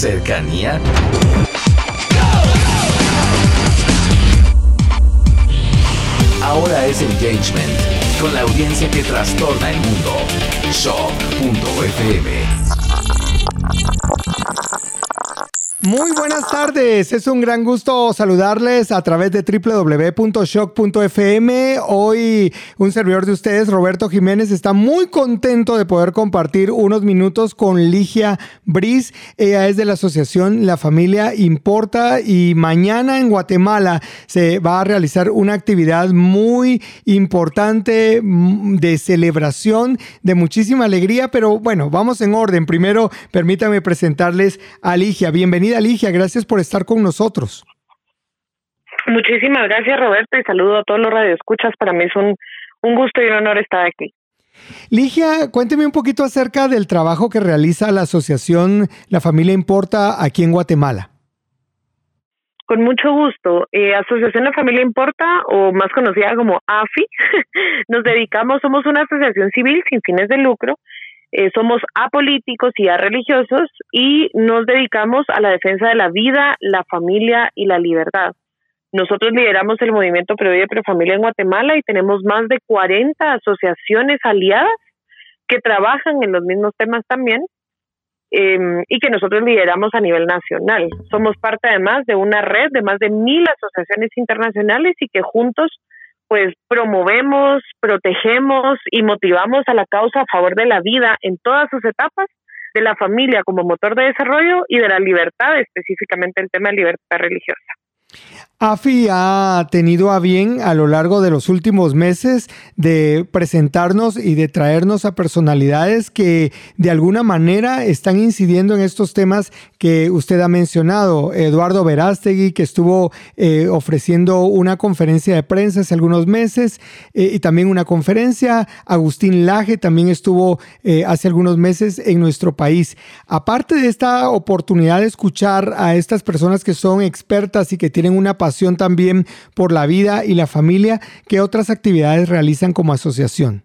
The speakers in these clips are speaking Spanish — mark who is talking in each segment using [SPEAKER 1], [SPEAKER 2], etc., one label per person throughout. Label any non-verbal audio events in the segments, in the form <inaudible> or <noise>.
[SPEAKER 1] ¿Cercanía? Ahora es engagement, con la audiencia que trastorna el mundo. Shock.fm
[SPEAKER 2] muy buenas tardes, es un gran gusto saludarles a través de www.shock.fm. Hoy un servidor de ustedes, Roberto Jiménez, está muy contento de poder compartir unos minutos con Ligia Briz. Ella es de la asociación La Familia Importa y mañana en Guatemala se va a realizar una actividad muy importante mm, de celebración, de muchísima alegría, pero bueno, vamos en orden. Primero, permítame presentarles a Ligia. Bienvenida Ligia, gracias por estar con nosotros.
[SPEAKER 3] Muchísimas gracias, Roberto, y saludo a todos los radioescuchas. Para mí es un, un gusto y un honor estar aquí.
[SPEAKER 2] Ligia, cuénteme un poquito acerca del trabajo que realiza la asociación La Familia Importa aquí en Guatemala.
[SPEAKER 3] Con mucho gusto. Eh, asociación La Familia Importa, o más conocida como AFI, <laughs> nos dedicamos, somos una asociación civil sin fines de lucro eh, somos apolíticos y religiosos y nos dedicamos a la defensa de la vida, la familia y la libertad. Nosotros lideramos el movimiento Pro Vida Pro Familia en Guatemala y tenemos más de 40 asociaciones aliadas que trabajan en los mismos temas también em, y que nosotros lideramos a nivel nacional. Somos parte además de una red de más de mil asociaciones internacionales y que juntos pues promovemos, protegemos y motivamos a la causa a favor de la vida en todas sus etapas, de la familia como motor de desarrollo y de la libertad, específicamente el tema de libertad religiosa.
[SPEAKER 2] AFI ha tenido a bien a lo largo de los últimos meses de presentarnos y de traernos a personalidades que de alguna manera están incidiendo en estos temas que usted ha mencionado. Eduardo Verástegui, que estuvo eh, ofreciendo una conferencia de prensa hace algunos meses eh, y también una conferencia. Agustín Laje también estuvo eh, hace algunos meses en nuestro país. Aparte de esta oportunidad de escuchar a estas personas que son expertas y que tienen una pasión también por la vida y la familia. ¿Qué otras actividades realizan como asociación?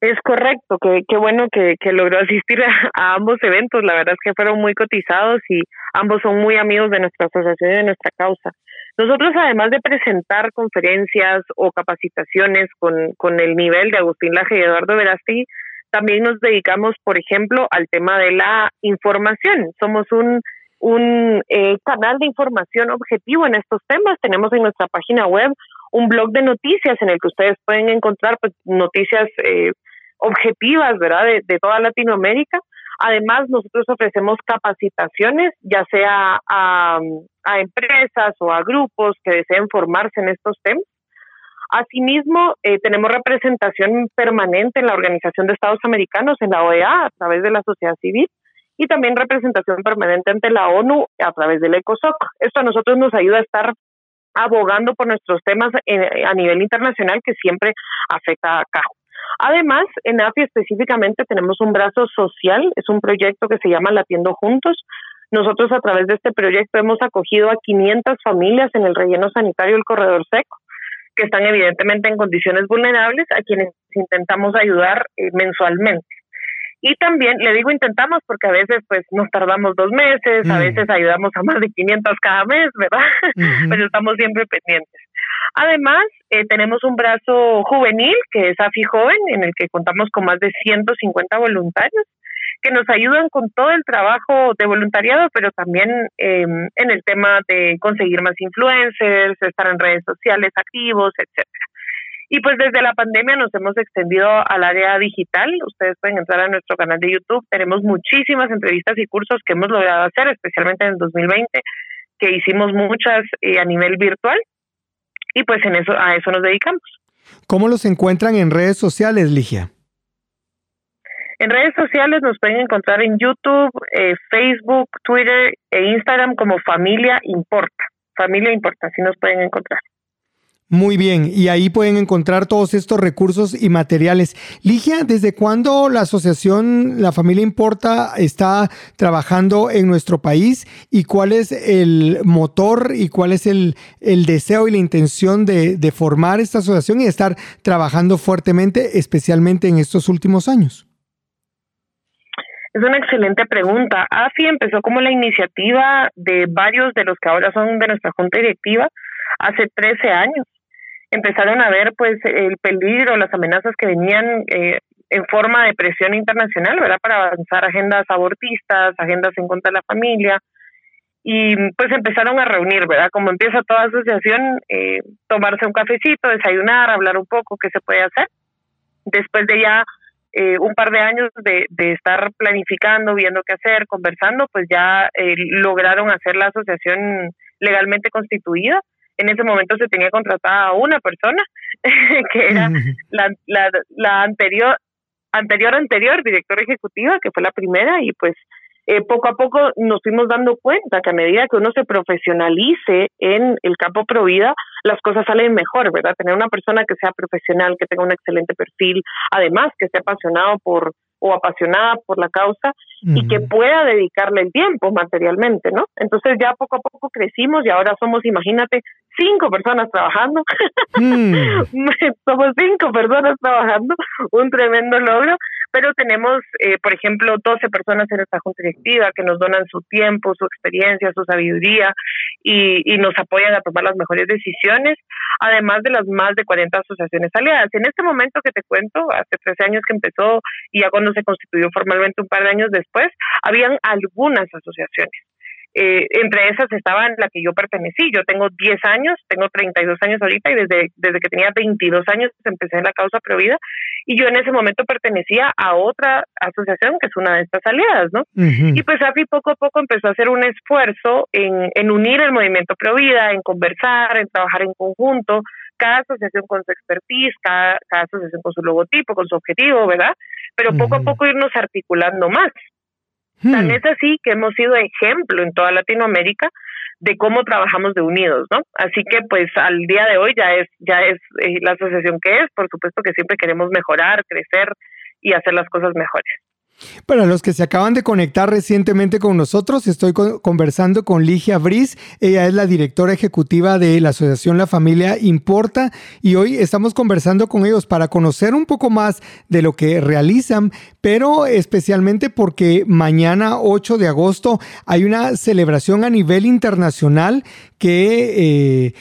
[SPEAKER 3] Es correcto, qué bueno que, logró asistir a, ambos eventos. La verdad es que fueron muy cotizados y ambos son muy amigos de nuestra asociación y de nuestra causa. Nosotros, además de presentar conferencias o capacitaciones con, con el nivel de Agustín Laje y Eduardo Verasti, también nos dedicamos, por ejemplo, al tema de la información. Somos un un eh, canal de información objetivo en estos temas. Tenemos en nuestra página web un blog de noticias en el que ustedes pueden encontrar pues, noticias eh, objetivas, ¿verdad?, de, toda Latinoamérica. Además, nosotros ofrecemos capacitaciones, ya sea a, empresas o a grupos que deseen formarse en estos temas. Asimismo, eh, tenemos representación permanente en la Organización de Estados Americanos, en la OEA, a través de la sociedad civil y también representación permanente ante la ONU a través del ECOSOC. Esto a nosotros nos ayuda a estar abogando por nuestros temas a nivel internacional que siempre afecta acá. Además, en AFI específicamente tenemos un brazo social, es un proyecto que se llama Latiendo Juntos. Nosotros a través de este proyecto hemos acogido a 500 familias en el relleno sanitario del corredor seco, que están evidentemente en condiciones vulnerables, a quienes intentamos ayudar eh, mensualmente. Y también, le digo intentamos porque a veces pues nos tardamos dos meses, a mm. veces ayudamos a más de 500 cada mes, ¿verdad? Pero estamos siempre pendientes. Además, eh, tenemos un brazo juvenil que es AFI Joven, en el que contamos con más de 150 voluntarios que nos ayudan con todo el trabajo de voluntariado, pero también em, en el tema de conseguir más influencers, estar en redes sociales activos, etcétera. Y pues desde la pandemia nos hemos extendido al área digital. Ustedes pueden entrar a nuestro canal de YouTube. Tenemos muchísimas entrevistas y cursos que hemos logrado hacer, especialmente en el 2020, que hicimos muchas eh, a nivel virtual. Y pues en eso, a eso nos dedicamos.
[SPEAKER 2] ¿Cómo los encuentran en redes sociales, Ligia?
[SPEAKER 3] En redes sociales nos pueden encontrar en YouTube, eh, Facebook, Twitter e Instagram como Familia Importa. Familia Importa, así nos pueden encontrar.
[SPEAKER 2] Muy bien, y ahí pueden encontrar todos estos recursos y materiales. Ligia, ¿desde cuándo la asociación La Familia Importa está trabajando en nuestro país y cuál es el motor y cuál es el, deseo y la intención de, de formar esta asociación y estar trabajando fuertemente, especialmente en estos últimos años?
[SPEAKER 3] Es una excelente pregunta. AFI empezó como la iniciativa de varios de los que ahora son de nuestra junta directiva hace 13 años. Empezaron a ver pues el peligro, las amenazas que venían eh, en forma de presión internacional, ¿verdad? Para avanzar agendas abortistas, agendas en contra de la familia. Y pues empezaron a reunir, ¿verdad? Como empieza toda asociación, eh, tomarse un cafecito, desayunar, hablar un poco qué se puede hacer. Después de ya eh, un par de años de, de, estar planificando, viendo qué hacer, conversando, pues ya eh, lograron hacer la asociación legalmente constituida. En ese momento se tenía contratada a una persona, <laughs> que era la, la, la anterior, anterior, anterior directora ejecutiva, que fue la primera, y pues eh, poco a poco nos fuimos dando cuenta que a medida que uno se profesionalice en el campo Provida, las cosas salen mejor, ¿verdad? Tener una persona que sea profesional, que tenga un excelente perfil, además que esté apasionado por o apasionada por la causa y que pueda dedicarle el tiempo materialmente, ¿no? Entonces ya poco a poco crecimos y ahora somos, imagínate, cinco personas trabajando. Mm. <laughs> somos cinco personas trabajando, un tremendo logro pero tenemos, eh, por ejemplo, 12 personas en nuestra junta directiva que nos donan su tiempo, su experiencia, su sabiduría y, y nos apoyan a tomar las mejores decisiones, además de las más de 40 asociaciones aliadas. En este momento que te cuento, hace 13 años que empezó y ya cuando se constituyó formalmente un par de años después, habían algunas asociaciones. Eh, entre esas estaba en la que yo pertenecí. Yo tengo 10 años, tengo 32 años ahorita y desde, desde que tenía 22 años empecé en la causa Provida y yo en ese momento pertenecía a otra asociación que es una de estas aliadas, ¿no? Y pues AFI poco a poco empezó a hacer un esfuerzo en, en unir el movimiento Provida, en conversar, en trabajar en conjunto, cada asociación con su expertise, cada, cada asociación con su logotipo, con su objetivo, ¿verdad? Pero poco a poco irnos articulando más. Tan hmm. es así que hemos sido ejemplo en toda Latinoamérica de cómo trabajamos de unidos, ¿no? Así que pues al día de hoy ya es ya es eh, la asociación que es, por supuesto que siempre queremos mejorar, crecer y hacer las cosas mejores.
[SPEAKER 2] Para los que se acaban de conectar recientemente con nosotros, estoy conversando con Ligia Briz. Ella es la directora ejecutiva de la Asociación La Familia Importa y hoy estamos conversando con ellos para conocer un poco más de lo que realizan, pero especialmente porque mañana 8 de agosto hay una celebración a nivel internacional que... Eh,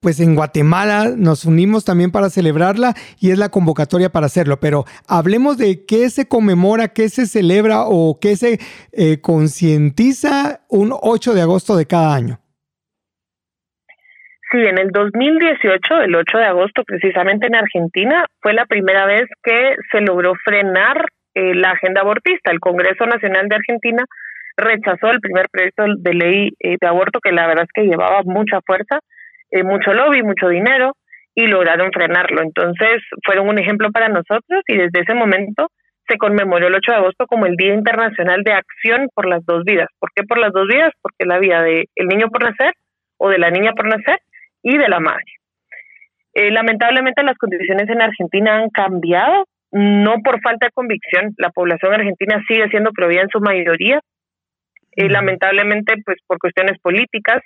[SPEAKER 2] pues en Guatemala nos unimos también para celebrarla y es la convocatoria para hacerlo. Pero hablemos de qué se conmemora, qué se celebra o qué se eh, concientiza un 8 de agosto de cada año.
[SPEAKER 3] Sí, en el 2018, el 8 de agosto, precisamente en Argentina, fue la primera vez que se logró frenar eh, la agenda abortista. El Congreso Nacional de Argentina rechazó el primer proyecto de ley eh, de aborto que la verdad es que llevaba mucha fuerza eh, mucho lobby, mucho dinero y lograron frenarlo. Entonces fueron un ejemplo para nosotros y desde ese momento se conmemoró el 8 de agosto como el Día Internacional de Acción por las dos vidas. ¿Por qué por las dos vidas? Porque la vida del niño por nacer o de la niña por nacer y de la madre. Eh, lamentablemente las condiciones en Argentina han cambiado, no por falta de convicción, la población argentina sigue siendo provida en su mayoría, eh, lamentablemente pues por cuestiones políticas,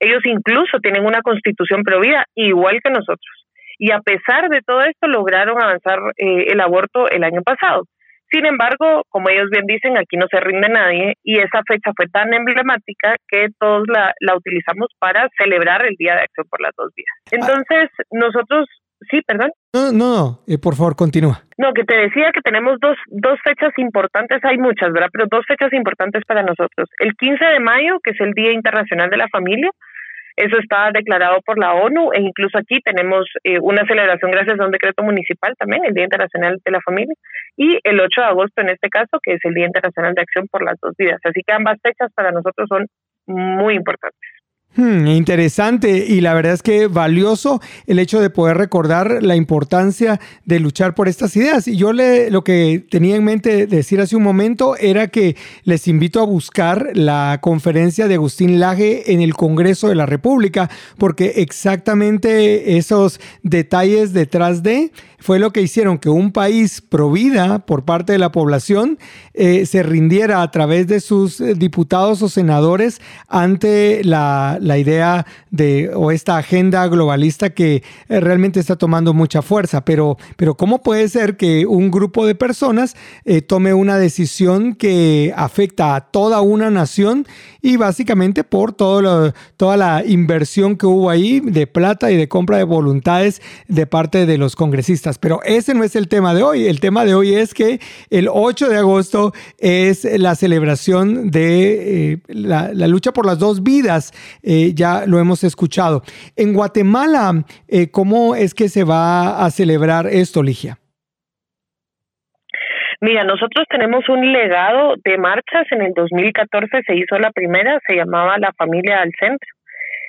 [SPEAKER 3] ellos incluso tienen una constitución provida igual que nosotros. Y a pesar de todo esto, lograron avanzar eh, el aborto el año pasado. Sin embargo, como ellos bien dicen, aquí no se rinde nadie y esa fecha fue tan emblemática que todos la, la utilizamos para celebrar el Día de Acción por las dos vías. Entonces, nosotros Sí, perdón.
[SPEAKER 2] No, no, eh, por favor, continúa.
[SPEAKER 3] No, que te decía que tenemos dos, dos fechas importantes, hay muchas, ¿verdad? Pero dos fechas importantes para nosotros. El 15 de mayo, que es el Día Internacional de la Familia, eso está declarado por la ONU e incluso aquí tenemos eh, una celebración gracias a un decreto municipal también, el Día Internacional de la Familia, y el 8 de agosto en este caso, que es el Día Internacional de Acción por las Dos Vidas. Así que ambas fechas para nosotros son muy importantes.
[SPEAKER 2] Hmm, interesante y la verdad es que valioso el hecho de poder recordar la importancia de luchar por estas ideas. Y yo le, lo que tenía en mente decir hace un momento era que les invito a buscar la conferencia de Agustín Laje en el Congreso de la República, porque exactamente esos detalles detrás de fue lo que hicieron que un país provida por parte de la población eh, se rindiera a través de sus diputados o senadores ante la la idea de o esta agenda globalista que eh, realmente está tomando mucha fuerza. Pero, pero ¿cómo puede ser que un grupo de personas eh, tome una decisión que afecta a toda una nación y básicamente por todo toda la inversión que hubo ahí de plata y de compra de voluntades de parte de los congresistas? Pero ese no es el tema de hoy. El tema de hoy es que el 8 de agosto es la celebración de eh, la, lucha por las dos vidas. Eh, ya lo hemos escuchado. En Guatemala, eh, ¿cómo es que se va a celebrar esto, Ligia?
[SPEAKER 3] Mira, nosotros tenemos un legado de marchas. En el 2014 se hizo la primera, se llamaba La Familia al Centro.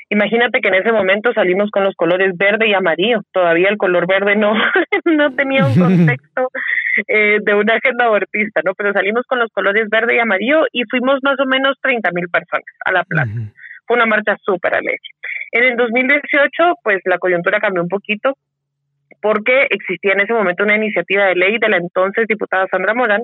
[SPEAKER 3] Imagínate que en ese momento salimos con los colores verde y amarillo. Todavía el color verde no, <laughs> no tenía un contexto <laughs> eh, de una agenda abortista, ¿no? Pero salimos con los colores verde y amarillo y fuimos más o menos 30 mil personas a la plaza. Fue una marcha súper alegre. En el 2018, pues la coyuntura cambió un poquito porque existía en ese momento una iniciativa de ley de la entonces diputada Sandra Morán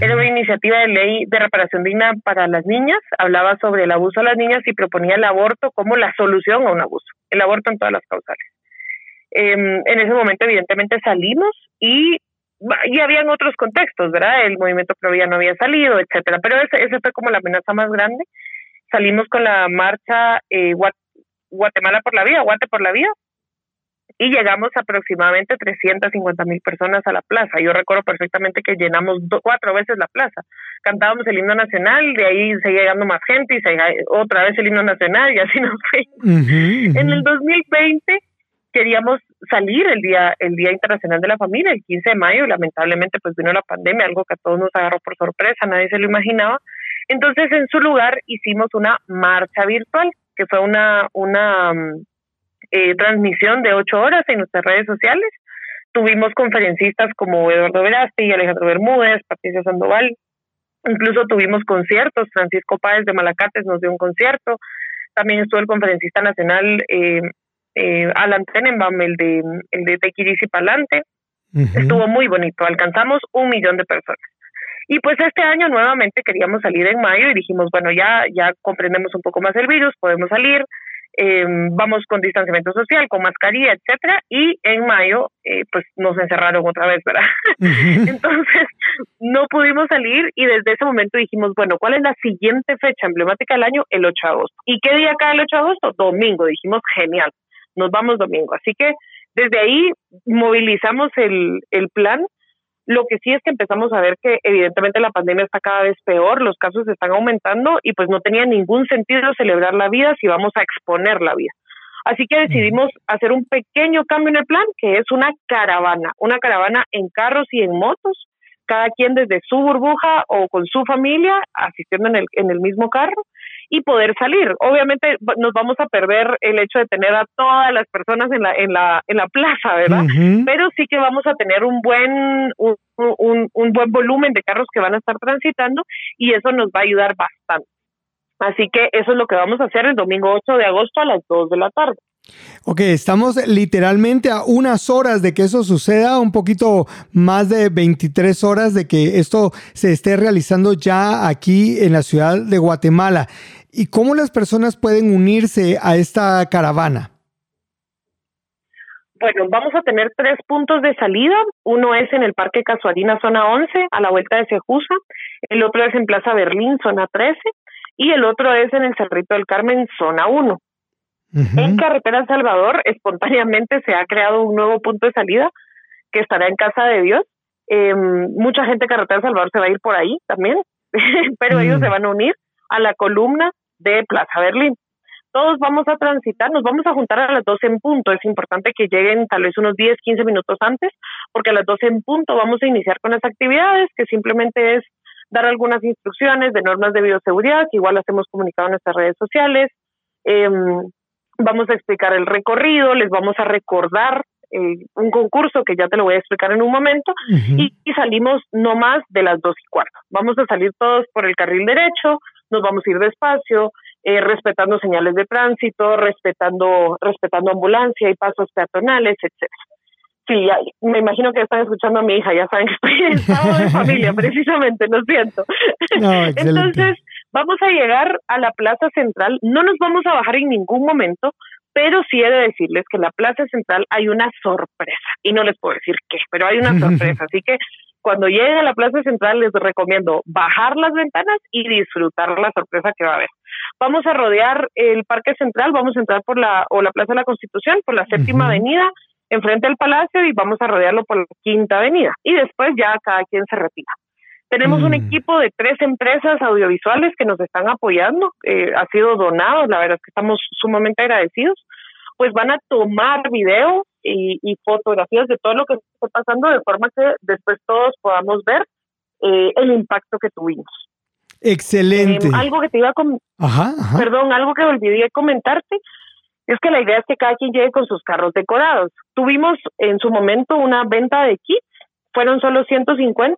[SPEAKER 3] era una iniciativa de ley de reparación digna para las niñas, hablaba sobre el abuso a las niñas y proponía el aborto como la solución a un abuso, el aborto en todas las causales. Em, en ese momento, evidentemente, salimos y, y habían otros contextos, ¿verdad? El movimiento pro no había salido, etcétera, pero ese, ese fue como la amenaza más grande. Salimos con la marcha eh, Guatemala por la vía, Guate por la vía, y llegamos aproximadamente 350 mil personas a la plaza. Yo recuerdo perfectamente que llenamos cuatro veces la plaza. Cantábamos el himno nacional, de ahí seguía llegando más gente y seguía otra vez el himno nacional y así <laughs> nos fue. En el 2020 queríamos salir el día el día internacional de la familia el 15 de mayo lamentablemente pues vino la pandemia algo que a todos nos agarró por sorpresa nadie se lo imaginaba entonces en su lugar hicimos una marcha virtual que fue una una mm, eh, transmisión de ocho horas en nuestras redes sociales. Tuvimos conferencistas como Eduardo Verasti, Alejandro Bermúdez, Patricia Sandoval. Incluso tuvimos conciertos. Francisco Páez de Malacates nos dio un concierto. También estuvo el conferencista nacional eh, eh, Alan Tenenbaum, el de, el de Tequiris y Palante. Estuvo muy bonito. Alcanzamos un millón de personas. Y pues este año nuevamente queríamos salir en mayo y dijimos, bueno, ya, ya comprendemos un poco más el virus, podemos salir, eh, vamos con distanciamiento social, con mascarilla, etcétera, y en mayo eh, pues nos encerraron otra vez, ¿verdad? <laughs> Entonces no pudimos salir y desde ese momento dijimos, bueno, ¿cuál es la siguiente fecha emblemática del año? El 8 de agosto. ¿Y qué día cae el 8 de agosto? Domingo. Dijimos, genial, nos vamos domingo. Así que desde ahí movilizamos el, el plan lo que sí es que empezamos a ver que evidentemente la pandemia está cada vez peor, los casos están aumentando y pues no tenía ningún sentido celebrar la vida si vamos a exponer la vida. Así que decidimos hacer un pequeño cambio en el plan, que es una caravana, una caravana en carros y en motos, cada quien desde su burbuja o con su familia, asistiendo en el, en el mismo carro, y poder salir. Obviamente nos vamos a perder el hecho de tener a todas las personas en la en la en la plaza, ¿verdad? Pero sí que vamos a tener un buen un, un, un buen volumen de carros que van a estar transitando y eso nos va a ayudar bastante. Así que eso es lo que vamos a hacer el domingo 8 de agosto a las 2 de la tarde.
[SPEAKER 2] Ok, estamos literalmente a unas horas de que eso suceda, un poquito más de 23 horas de que esto se esté realizando ya aquí en la ciudad de Guatemala. ¿Y cómo las personas pueden unirse a esta caravana?
[SPEAKER 3] Bueno, vamos a tener tres puntos de salida. Uno es en el Parque Casuarina, zona 11, a la vuelta de Cejusa. El otro es en Plaza Berlín, zona 13. Y el otro es en el Cerrito del Carmen, zona 1. En Carretera El Salvador, espontáneamente se ha creado un nuevo punto de salida que estará en Casa de Dios. Eh, mucha gente de Carretera El Salvador se va a ir por ahí también, <laughs> pero ellos se van a unir a la columna de Plaza Berlín. Todos vamos a transitar, nos vamos a juntar a las 12 en punto. Es importante que lleguen tal vez unos 10, 15 minutos antes, porque a las 12 en punto vamos a iniciar con las actividades, que simplemente es dar algunas instrucciones de normas de bioseguridad, que igual las hemos comunicado en nuestras redes sociales. Eh, vamos a explicar el recorrido, les vamos a recordar eh, un concurso que ya te lo voy a explicar en un momento y, salimos no más de las dos y cuarto. Vamos a salir todos por el carril derecho, nos vamos a ir despacio, eh, respetando señales de tránsito, respetando, respetando ambulancia y pasos peatonales, etcétera. Sí, me imagino que están escuchando a mi hija, ya saben que estoy en estado de <laughs> familia, precisamente, lo siento. Entonces, Vamos a llegar a la Plaza Central, no nos vamos a bajar en ningún momento, pero sí he de decirles que en la Plaza Central hay una sorpresa, y no les puedo decir qué, pero hay una <laughs> sorpresa, así que cuando lleguen a la Plaza Central les recomiendo bajar las ventanas y disfrutar la sorpresa que va a haber. Vamos a rodear el Parque Central, vamos a entrar por la o la Plaza de la Constitución, por la Séptima Avenida, enfrente al Palacio y vamos a rodearlo por la Quinta Avenida y después ya cada quien se retira. Tenemos un mm. equipo de tres empresas audiovisuales que nos están apoyando, eh, ha sido donado, la verdad es que estamos sumamente agradecidos, pues van a tomar video y, fotografías de todo lo que está pasando de forma que después todos podamos ver eh, el impacto que tuvimos.
[SPEAKER 2] Excelente.
[SPEAKER 3] Em, algo que te iba a Perdón, algo que olvidé comentarte es que la idea es que cada quien llegue con sus carros decorados. Tuvimos en su momento una venta de kits, fueron solo 150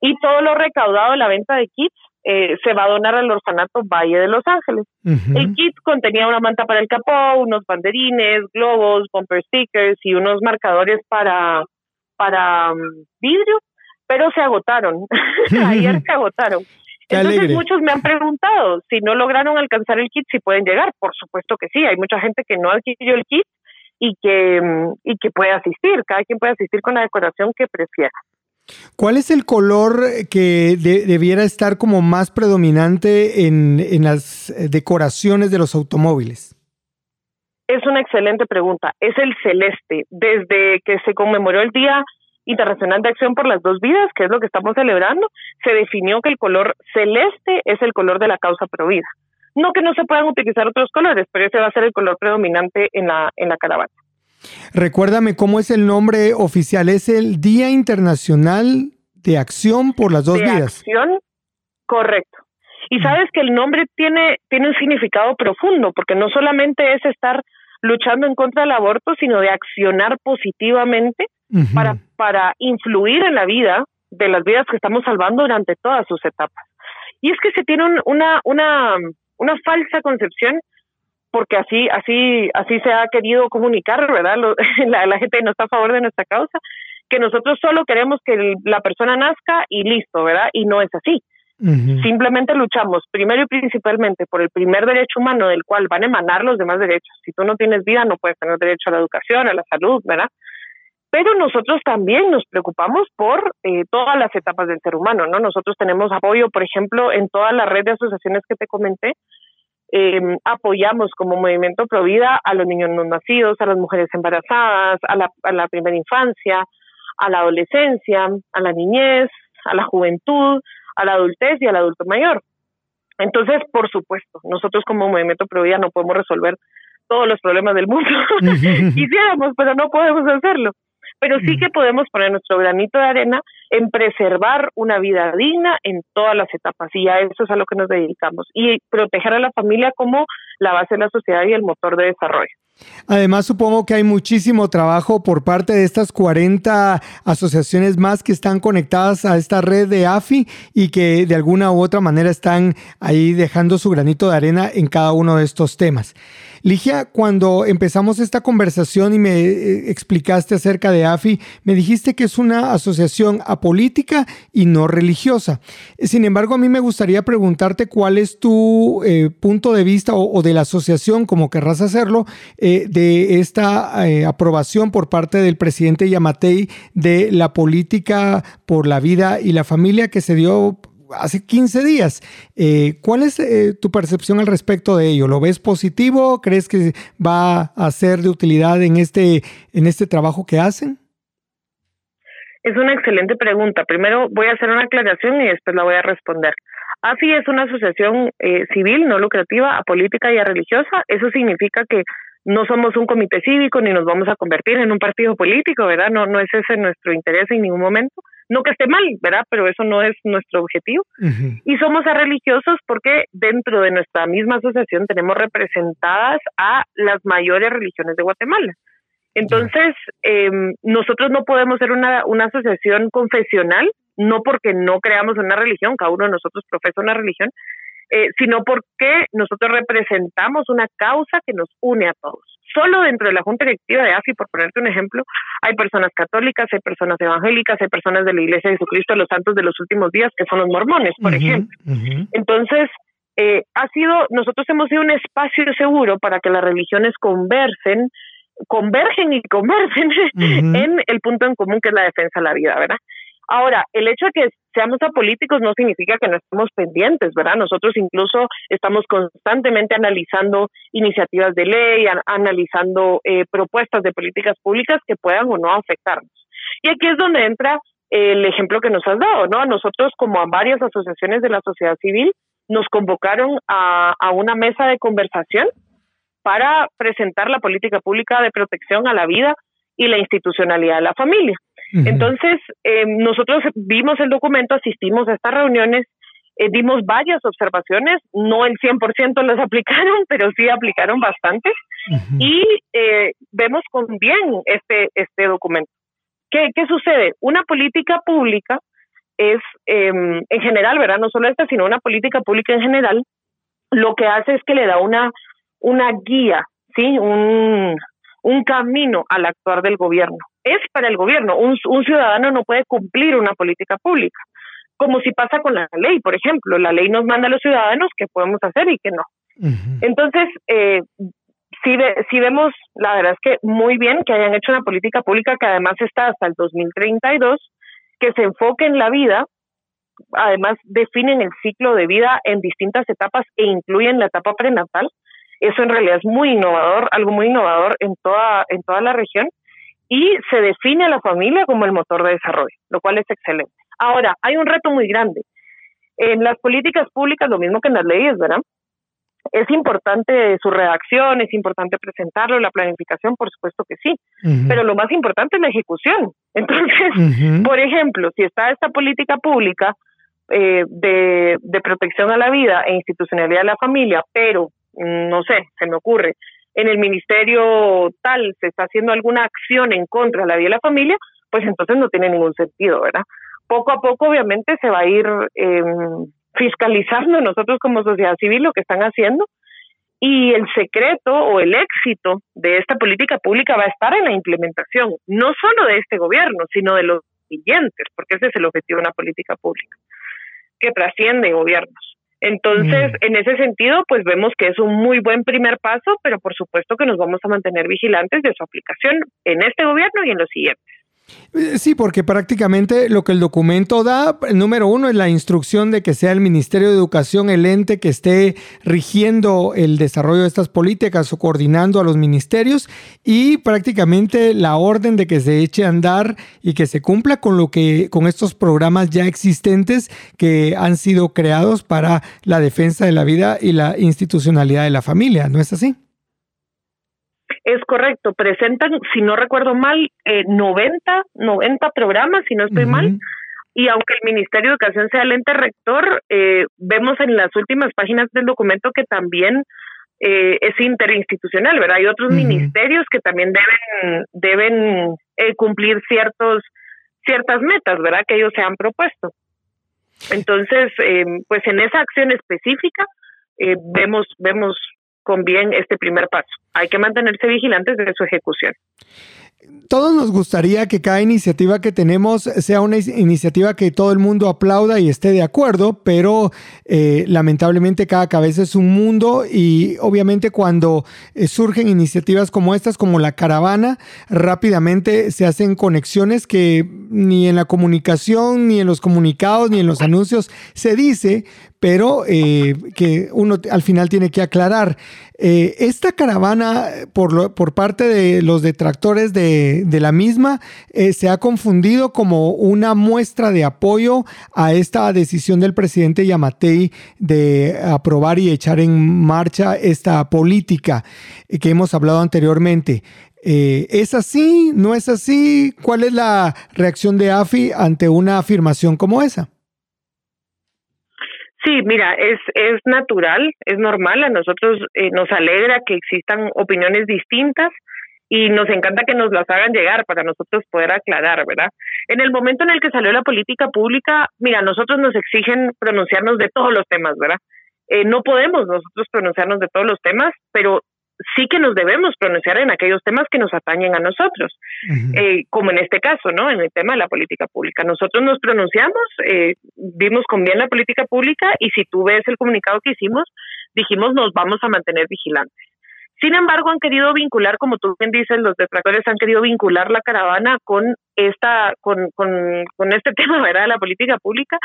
[SPEAKER 3] y todo lo recaudado de la venta de kits eh, se va a donar al orfanato Valle de Los Ángeles. El kit contenía una manta para el capó, unos banderines, globos, bumper stickers y unos marcadores para, para um, vidrio, pero se agotaron. <laughs> Ayer se agotaron. <laughs> Entonces muchos me han preguntado si no lograron alcanzar el kit, si pueden llegar. Por supuesto que sí, hay mucha gente que no adquirió el kit y que, um, y que puede asistir. Cada quien puede asistir con la decoración que prefiera.
[SPEAKER 2] ¿Cuál es el color que debiera estar como más predominante en, en, las decoraciones de los automóviles?
[SPEAKER 3] Es una excelente pregunta. Es el celeste. Desde que se conmemoró el Día Internacional de Acción por las Dos Vidas, que es lo que estamos celebrando, se definió que el color celeste es el color de la causa provida. No que no se puedan utilizar otros colores, pero ese va a ser el color predominante en la, en la caravana.
[SPEAKER 2] Recuérdame cómo es el nombre oficial. Es el Día Internacional de Acción por las Dos
[SPEAKER 3] de
[SPEAKER 2] Vidas.
[SPEAKER 3] Acción, correcto. Y mm. sabes que el nombre tiene, tiene un significado profundo, porque no solamente es estar luchando en contra del aborto, sino de accionar positivamente para, para influir en la vida de las vidas que estamos salvando durante todas sus etapas. Y es que se tiene una, una, una falsa concepción porque así, así, así se ha querido comunicar, ¿verdad? <laughs> la, la, gente no está a favor de nuestra causa, que nosotros solo queremos que la persona nazca y listo, ¿verdad? Y no es así. Simplemente luchamos primero y principalmente por el primer derecho humano del cual van a emanar los demás derechos. Si tú no tienes vida, no puedes tener derecho a la educación, a la salud, ¿verdad? Pero nosotros también nos preocupamos por eh, todas las etapas del ser humano, ¿no? Nosotros tenemos apoyo, por ejemplo, en toda la red de asociaciones que te comenté, eh, apoyamos como Movimiento Provida a los niños no nacidos, a las mujeres embarazadas, a la, a la primera infancia, a la adolescencia, a la niñez, a la juventud, a la adultez y al adulto mayor. Entonces, por supuesto, nosotros como Movimiento Provida no podemos resolver todos los problemas del mundo. <laughs> Quisiéramos, pero no podemos hacerlo pero sí que podemos poner nuestro granito de arena en preservar una vida digna en todas las etapas y a eso es a lo que nos dedicamos y proteger a la familia como la base de la sociedad y el motor de desarrollo.
[SPEAKER 2] Además, supongo que hay muchísimo trabajo por parte de estas 40 asociaciones más que están conectadas a esta red de AFI y que de alguna u otra manera están ahí dejando su granito de arena en cada uno de estos temas. Ligia, cuando empezamos esta conversación y me eh, explicaste acerca de AFI, me dijiste que es una asociación apolítica y no religiosa. Sin embargo, a mí me gustaría preguntarte cuál es tu eh, punto de vista o, de la asociación, como querrás hacerlo, eh, de esta aprobación por parte del presidente Yamatei de la política por la vida y la familia que se dio hace 15 días. Eh, ¿Cuál es eh, tu percepción al respecto de ello? ¿Lo ves positivo? ¿Crees que va a ser de utilidad en este, en este trabajo que hacen?
[SPEAKER 3] Es una excelente pregunta. Primero voy a hacer una aclaración y después la voy a responder. AFI es una asociación eh, civil, no lucrativa, apolítica y religiosa. Eso significa que no somos un comité cívico ni nos vamos a convertir en un partido político, ¿verdad? No, no es ese nuestro interés en ningún momento. No que esté mal, ¿verdad? Pero eso no es nuestro objetivo. Y somos religiosos porque dentro de nuestra misma asociación tenemos representadas a las mayores religiones de Guatemala. Entonces, em, nosotros no podemos ser una, una asociación confesional, no porque no creamos una religión, cada uno de nosotros profesa una religión, eh, sino porque nosotros representamos una causa que nos une a todos. Solo dentro de la Junta Directiva de AFI, por ponerte un ejemplo, hay personas católicas, hay personas evangélicas, hay personas de la Iglesia de Jesucristo de los Santos de los Últimos Días, que son los mormones, por ejemplo. Entonces, eh, ha sido, nosotros hemos sido un espacio seguro para que las religiones conversen, convergen y conversen <laughs> en el punto en común que es la defensa de la vida, ¿verdad? Ahora, el hecho de que seamos apolíticos no significa que no estemos pendientes, ¿verdad? Nosotros incluso estamos constantemente analizando iniciativas de ley, analizando eh, propuestas de políticas públicas que puedan o no afectarnos. Y aquí es donde entra el ejemplo que nos has dado, ¿no? Nosotros, como a varias asociaciones de la sociedad civil, nos convocaron a, a una mesa de conversación para presentar la política pública de protección a la vida y la institucionalidad de la familia. Entonces, eh, nosotros vimos el documento, asistimos a estas reuniones, eh, dimos varias observaciones, no el 100% las <laughs> aplicaron, pero sí aplicaron bastantes y eh, vemos con bien este, este documento. ¿Qué, ¿Qué sucede? Una política pública es, em, en general, ¿verdad? No solo esta, sino una política pública en general, lo que hace es que le da una, una guía, ¿sí? Un, un camino al actuar del gobierno. Es para el gobierno. Un, ciudadano no puede cumplir una política pública, como si pasa con la ley, por ejemplo. La ley nos manda a los ciudadanos qué podemos hacer y qué no. Entonces, eh, si, si vemos, la verdad es que muy bien que hayan hecho una política pública que además está hasta el 2032, que se enfoque en la vida, además definen el ciclo de vida en distintas etapas e incluyen la etapa prenatal, eso en realidad es muy innovador, algo muy innovador en toda, en toda la región y se define a la familia como el motor de desarrollo, lo cual es excelente. Ahora, hay un reto muy grande. En las políticas públicas, lo mismo que en las leyes, ¿verdad? Es importante su redacción, es importante presentarlo, la planificación, por supuesto que sí, pero lo más importante es la ejecución. <laughs> Entonces, por ejemplo, si está esta política pública eh, de, de protección a la vida e institucionalidad de la familia, pero no sé, se me ocurre, en el ministerio tal se está haciendo alguna acción en contra de la vida de la familia, pues entonces no tiene ningún sentido, ¿verdad? Poco a poco, obviamente, se va a ir em, fiscalizando nosotros como sociedad civil lo que están haciendo y el secreto o el éxito de esta política pública va a estar en la implementación, no solo de este gobierno, sino de los siguientes, porque ese es el objetivo de una política pública, que trasciende gobiernos. Entonces, mm. en ese sentido, pues vemos que es un muy buen primer paso, pero por supuesto que nos vamos a mantener vigilantes de su aplicación en este gobierno y en los siguientes.
[SPEAKER 2] Eh, sí, porque prácticamente lo que el documento da, número uno, es la instrucción de que sea el Ministerio de Educación el ente que esté rigiendo el desarrollo de estas políticas o coordinando a los ministerios y prácticamente la orden de que se eche a andar y que se cumpla con lo que con estos programas ya existentes que han sido creados para la defensa de la vida y la institucionalidad de la familia, ¿no es así?
[SPEAKER 3] Es correcto, presentan, si no recuerdo mal, eh, 90, 90 programas, si no estoy mal, y aunque el Ministerio de Educación sea el ente rector, eh, vemos en las últimas páginas del documento que también eh, es interinstitucional, ¿verdad? Hay otros ministerios que también deben, deben eh, cumplir ciertos, ciertas metas, ¿verdad? Que ellos se han propuesto. Entonces, pues en esa acción específica, vemos, vemos bien este primer paso. Hay que mantenerse vigilantes de su ejecución.
[SPEAKER 2] Todos nos gustaría que cada iniciativa que tenemos sea una iniciativa que todo el mundo aplauda y esté de acuerdo, pero eh, lamentablemente cada cabeza es un mundo y obviamente cuando eh, surgen iniciativas como estas, como la caravana, rápidamente se hacen conexiones que ni en la comunicación, ni en los comunicados, ni en los anuncios se dice, pero eh, que uno al final tiene que aclarar. Eh, esta caravana, por, por parte de los detractores de, la misma, eh, se ha confundido como una muestra de apoyo a esta decisión del presidente Yamatei de aprobar y echar en marcha esta política que hemos hablado anteriormente. ¿Es así? ¿No es así? ¿Cuál es la reacción de AFI ante una afirmación como esa?
[SPEAKER 3] Sí, mira, es, es natural, es normal, a nosotros eh, nos alegra que existan opiniones distintas y nos encanta que nos las hagan llegar para nosotros poder aclarar, ¿verdad? En el momento en el que salió la política pública, mira, nosotros nos exigen pronunciarnos de todos los temas, ¿verdad? Eh, no podemos nosotros pronunciarnos de todos los temas, pero sí que nos debemos pronunciar en aquellos temas que nos atañen a nosotros, eh, como en este caso, ¿no? En el tema de la política pública. Nosotros nos pronunciamos, eh, vimos con bien la política pública y si tú ves el comunicado que hicimos, dijimos nos vamos a mantener vigilantes. Sin embargo, han querido vincular, como tú bien dices, los detractores han querido vincular la caravana con esta, con, con, con este <laughs> tema, ¿verdad? De la política pública.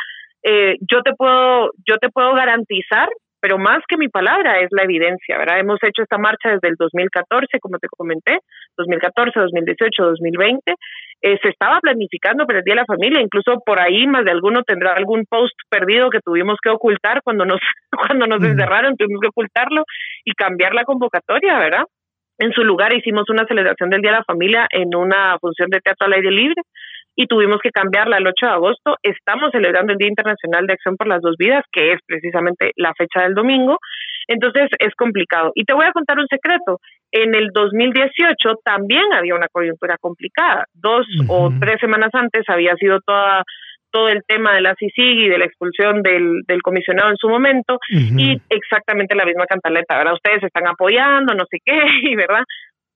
[SPEAKER 3] Eh, yo te puedo, yo te puedo garantizar pero más que mi palabra es la evidencia, ¿verdad? Hemos hecho esta marcha desde el 2014, como te comenté, 2014, 2018, 2020. se estaba planificando para el Día de la Familia, incluso por ahí más de alguno tendrá algún post perdido que tuvimos que ocultar cuando nos, <laughs> cuando nos encerraron, tuvimos que ocultarlo y cambiar la convocatoria, ¿verdad? En su lugar hicimos una celebración del Día de la Familia en una función de teatro al aire libre y tuvimos que cambiarla el 8 de agosto. Estamos celebrando el Día Internacional de Acción por las Dos Vidas, que es precisamente la fecha del domingo. Entonces es complicado. Y te voy a contar un secreto. En el 2018 también había una coyuntura complicada. Dos o tres semanas antes había sido toda todo el tema de la CICIG y de la expulsión del, del comisionado en su momento y exactamente la misma cantaleta, ¿verdad? Ustedes están apoyando, no sé qué, <laughs> y ¿verdad?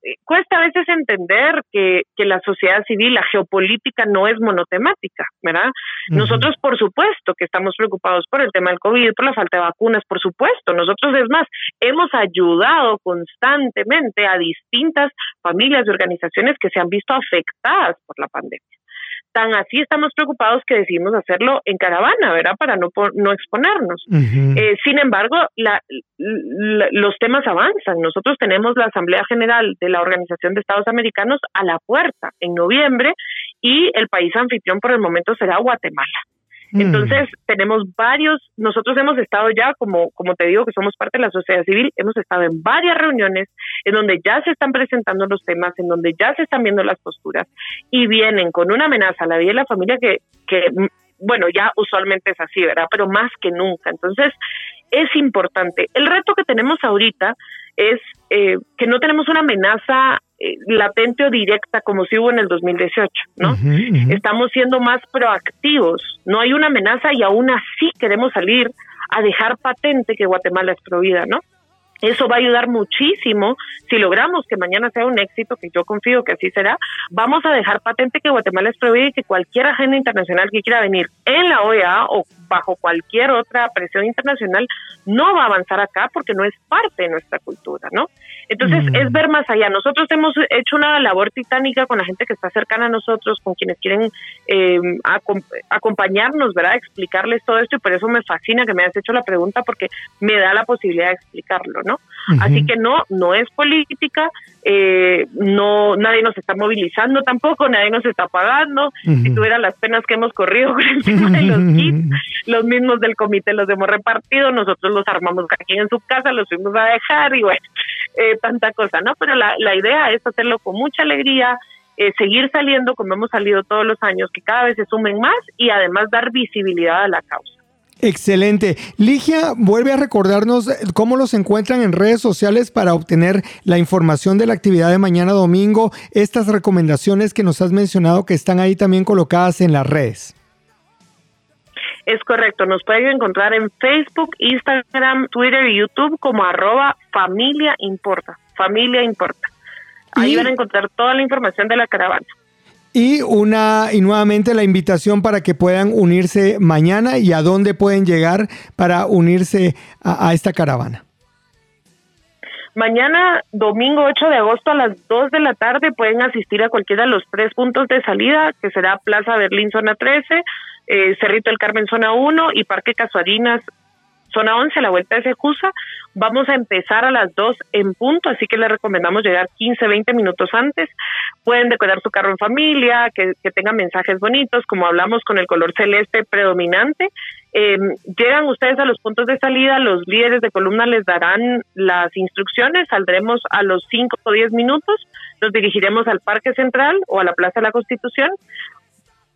[SPEAKER 3] Eh, cuesta a veces entender que, que, la sociedad civil, la geopolítica no es monotemática, ¿verdad? Nosotros, por supuesto, que estamos preocupados por el tema del COVID, por la falta de vacunas, por supuesto. Nosotros, es más, hemos ayudado constantemente a distintas familias y organizaciones que se han visto afectadas por la pandemia tan así estamos preocupados que decidimos hacerlo en caravana, ¿verdad? Para no, no exponernos. Eh, sin embargo, la, los temas avanzan. Nosotros tenemos la Asamblea General de la Organización de Estados Americanos a la puerta en noviembre y el país anfitrión por el momento será Guatemala. Mm. Entonces, tenemos varios, nosotros hemos estado ya, como, como te digo, que somos parte de la sociedad civil, hemos estado en varias reuniones en donde ya se están presentando los temas, en donde ya se están viendo las posturas y vienen con una amenaza a la vida y la familia que, que bueno, ya usualmente es así, ¿verdad? Pero más que nunca. Entonces, es importante. El reto que tenemos ahorita es eh, que no tenemos una amenaza latente o directa como si hubo en el 2018, ¿no? Estamos siendo más proactivos, no hay una amenaza y aún así queremos salir a dejar patente que Guatemala es provida, ¿no? Eso va a ayudar muchísimo si logramos que mañana sea un éxito, que yo confío que así será. Vamos a dejar patente que Guatemala es provida y que cualquier agenda internacional que quiera venir en la OEA o bajo cualquier otra presión internacional no va a avanzar acá porque no es parte de nuestra cultura, ¿no? Entonces, es ver más allá. Nosotros hemos hecho una labor titánica con la gente que está cercana a nosotros, con quienes quieren eh, acompañarnos, ¿verdad? Explicarles todo esto y por eso me fascina que me hayas hecho la pregunta porque me da la posibilidad de explicarlo, ¿no? Así que no, no es política, eh, no, nadie nos está movilizando tampoco, nadie nos está pagando. Si tuvieran las penas que hemos corrido <laughs> con el tema de los kits, <laughs> los mismos del comité los hemos repartido, nosotros los armamos aquí en su casa, los fuimos a dejar y bueno, <laughs> eh, tanta cosa, ¿no? Pero la, la idea es hacerlo con mucha alegría, eh, seguir saliendo como hemos salido todos los años, que cada vez se sumen más y además dar visibilidad a la causa.
[SPEAKER 2] Excelente. Ligia, vuelve a recordarnos cómo los encuentran en redes sociales para obtener la información de la actividad de mañana domingo, estas recomendaciones que nos has mencionado que están ahí también colocadas en las redes.
[SPEAKER 3] Es correcto, nos pueden encontrar en Facebook, Instagram, Twitter y YouTube como arroba familia importa, familia importa. Ahí van a encontrar toda la información de la caravana.
[SPEAKER 2] Y una y nuevamente la invitación para que puedan unirse mañana y a dónde pueden llegar para unirse a, esta caravana.
[SPEAKER 3] Mañana, domingo 8 de agosto a las 2 de la tarde, pueden asistir a cualquiera de los tres puntos de salida, que será Plaza Berlín, zona 13, eh, Cerrito del Carmen, zona 1 y Parque Casuarinas, zona 11, la vuelta de Secusa. Vamos a empezar a las 2 en punto, así que les recomendamos llegar 15, 20 minutos antes. Pueden decorar su carro en familia, que, que tengan mensajes bonitos, como hablamos con el color celeste predominante. Eh, llegan ustedes a los puntos de salida, los líderes de columna les darán las instrucciones, saldremos a los 5 o 10 minutos, nos dirigiremos al Parque Central o a la Plaza de la Constitución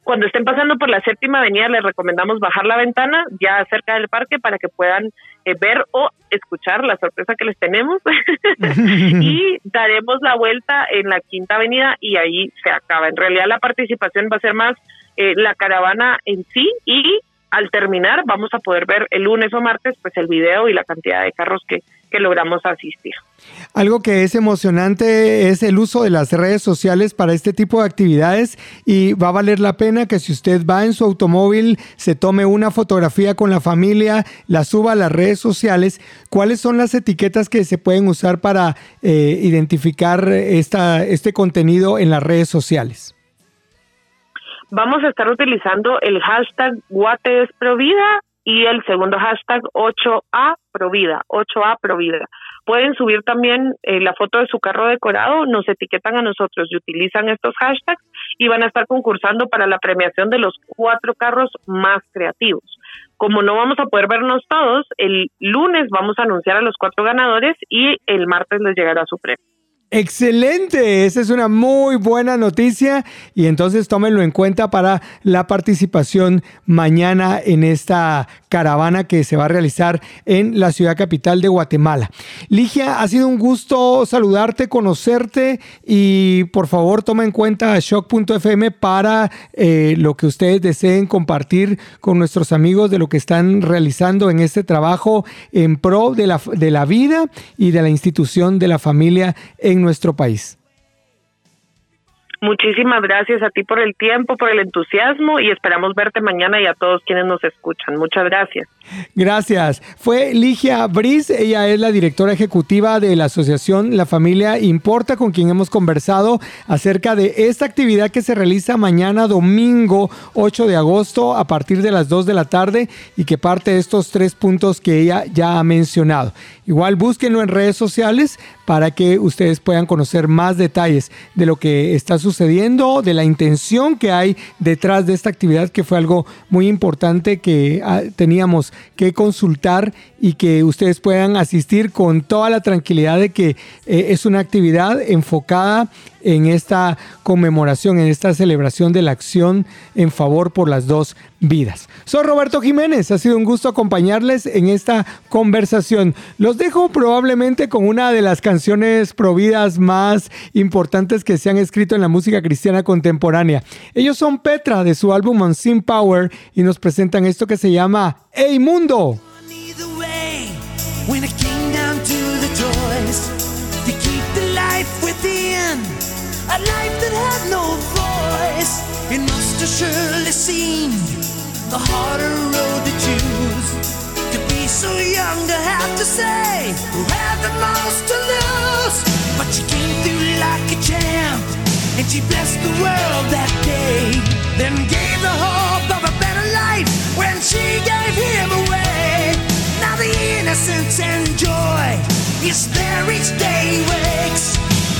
[SPEAKER 3] cuando estén pasando por la séptima avenida, les recomendamos bajar la ventana ya cerca del parque para que puedan eh, ver o escuchar la sorpresa que les tenemos. <laughs> y daremos la vuelta en la quinta avenida y ahí se acaba. En realidad la participación va a ser más eh, la caravana en sí y al terminar vamos a poder ver el lunes o martes pues el video y la cantidad de carros que, que logramos asistir.
[SPEAKER 2] Algo que es emocionante es el uso de las redes sociales para este tipo de actividades y va a valer la pena que si usted va en su automóvil, se tome una fotografía con la familia, la suba a las redes sociales. ¿Cuáles son las etiquetas que se pueden usar para eh, identificar esta, este contenido en las redes sociales?
[SPEAKER 3] Vamos a estar utilizando el hashtag GuatesProvida y el segundo hashtag 8A Provida, 8A Provida. Pueden subir también eh, la foto de su carro decorado, nos etiquetan a nosotros y utilizan estos hashtags y van a estar concursando para la premiación de los cuatro carros más creativos. Como no vamos a poder vernos todos, el lunes vamos a anunciar a los cuatro ganadores y el martes les llegará su premio.
[SPEAKER 2] Excelente, esa es una muy buena noticia y entonces tómenlo en cuenta para la participación mañana en esta caravana que se va a realizar en la ciudad capital de Guatemala. Ligia, ha sido un gusto saludarte, conocerte y por favor toma en cuenta shock.fm para eh, lo que ustedes deseen compartir con nuestros amigos de lo que están realizando en este trabajo en pro de la, de la vida y de la institución de la familia en nuestro país.
[SPEAKER 3] Muchísimas gracias a ti por el tiempo, por el entusiasmo y esperamos verte mañana y a todos quienes nos escuchan. Muchas gracias.
[SPEAKER 2] Gracias. Fue Ligia Briz, ella es la directora ejecutiva de la asociación La Familia Importa, con quien hemos conversado acerca de esta actividad que se realiza mañana domingo 8 de agosto a partir de las 2 de la tarde y que parte de estos tres puntos que ella ya ha mencionado. Igual búsquenlo en redes sociales para que ustedes puedan conocer más detalles de lo que está sucediendo, de la intención que hay detrás de esta actividad, que fue algo muy importante que ah, que consultar y que ustedes puedan asistir con toda la tranquilidad de que eh, es una actividad enfocada en esta conmemoración, en esta celebración de la acción en favor por las dos vidas. Soy Roberto Jiménez, ha sido un gusto acompañarles en esta conversación. Los dejo probablemente con una de las canciones providas más importantes que se han escrito en la música cristiana contemporánea. Ellos son Petra de su álbum On Sin Power y nos presentan esto que se llama Hey Mundo. a life that had no voice. It must have surely seemed the harder road to choose. To be so young to have to say who had the most to lose. But she came through like a champ, and she blessed the world that day. Then gave the hope of life when she gave him away. Now the innocence and joy is there each day he wakes.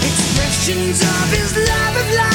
[SPEAKER 2] Expressions of his love of life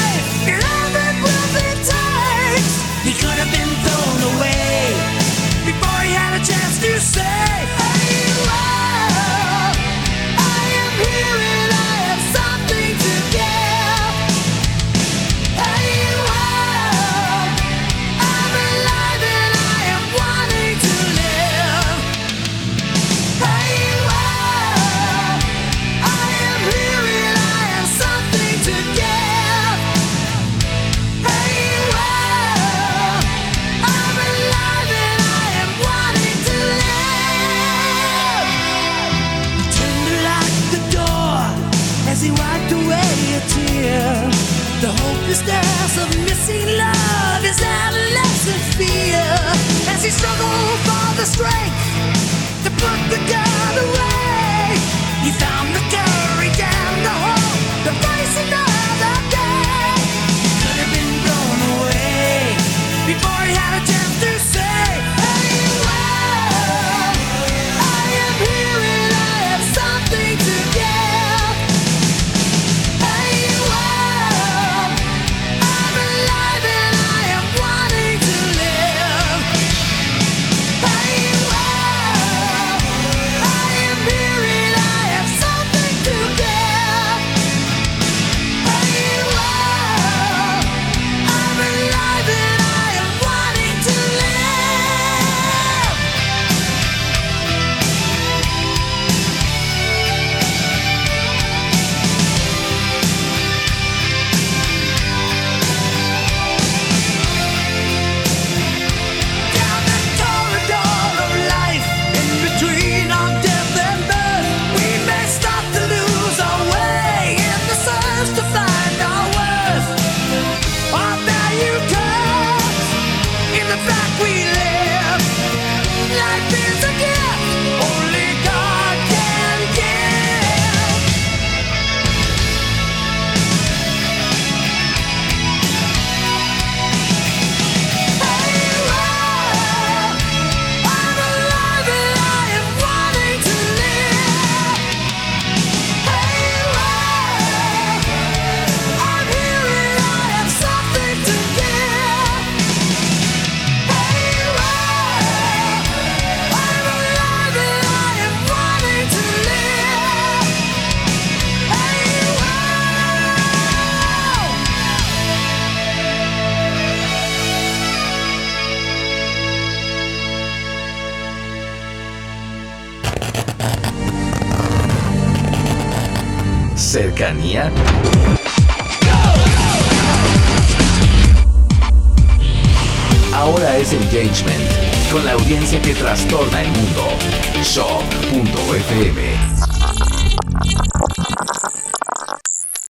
[SPEAKER 1] Dreams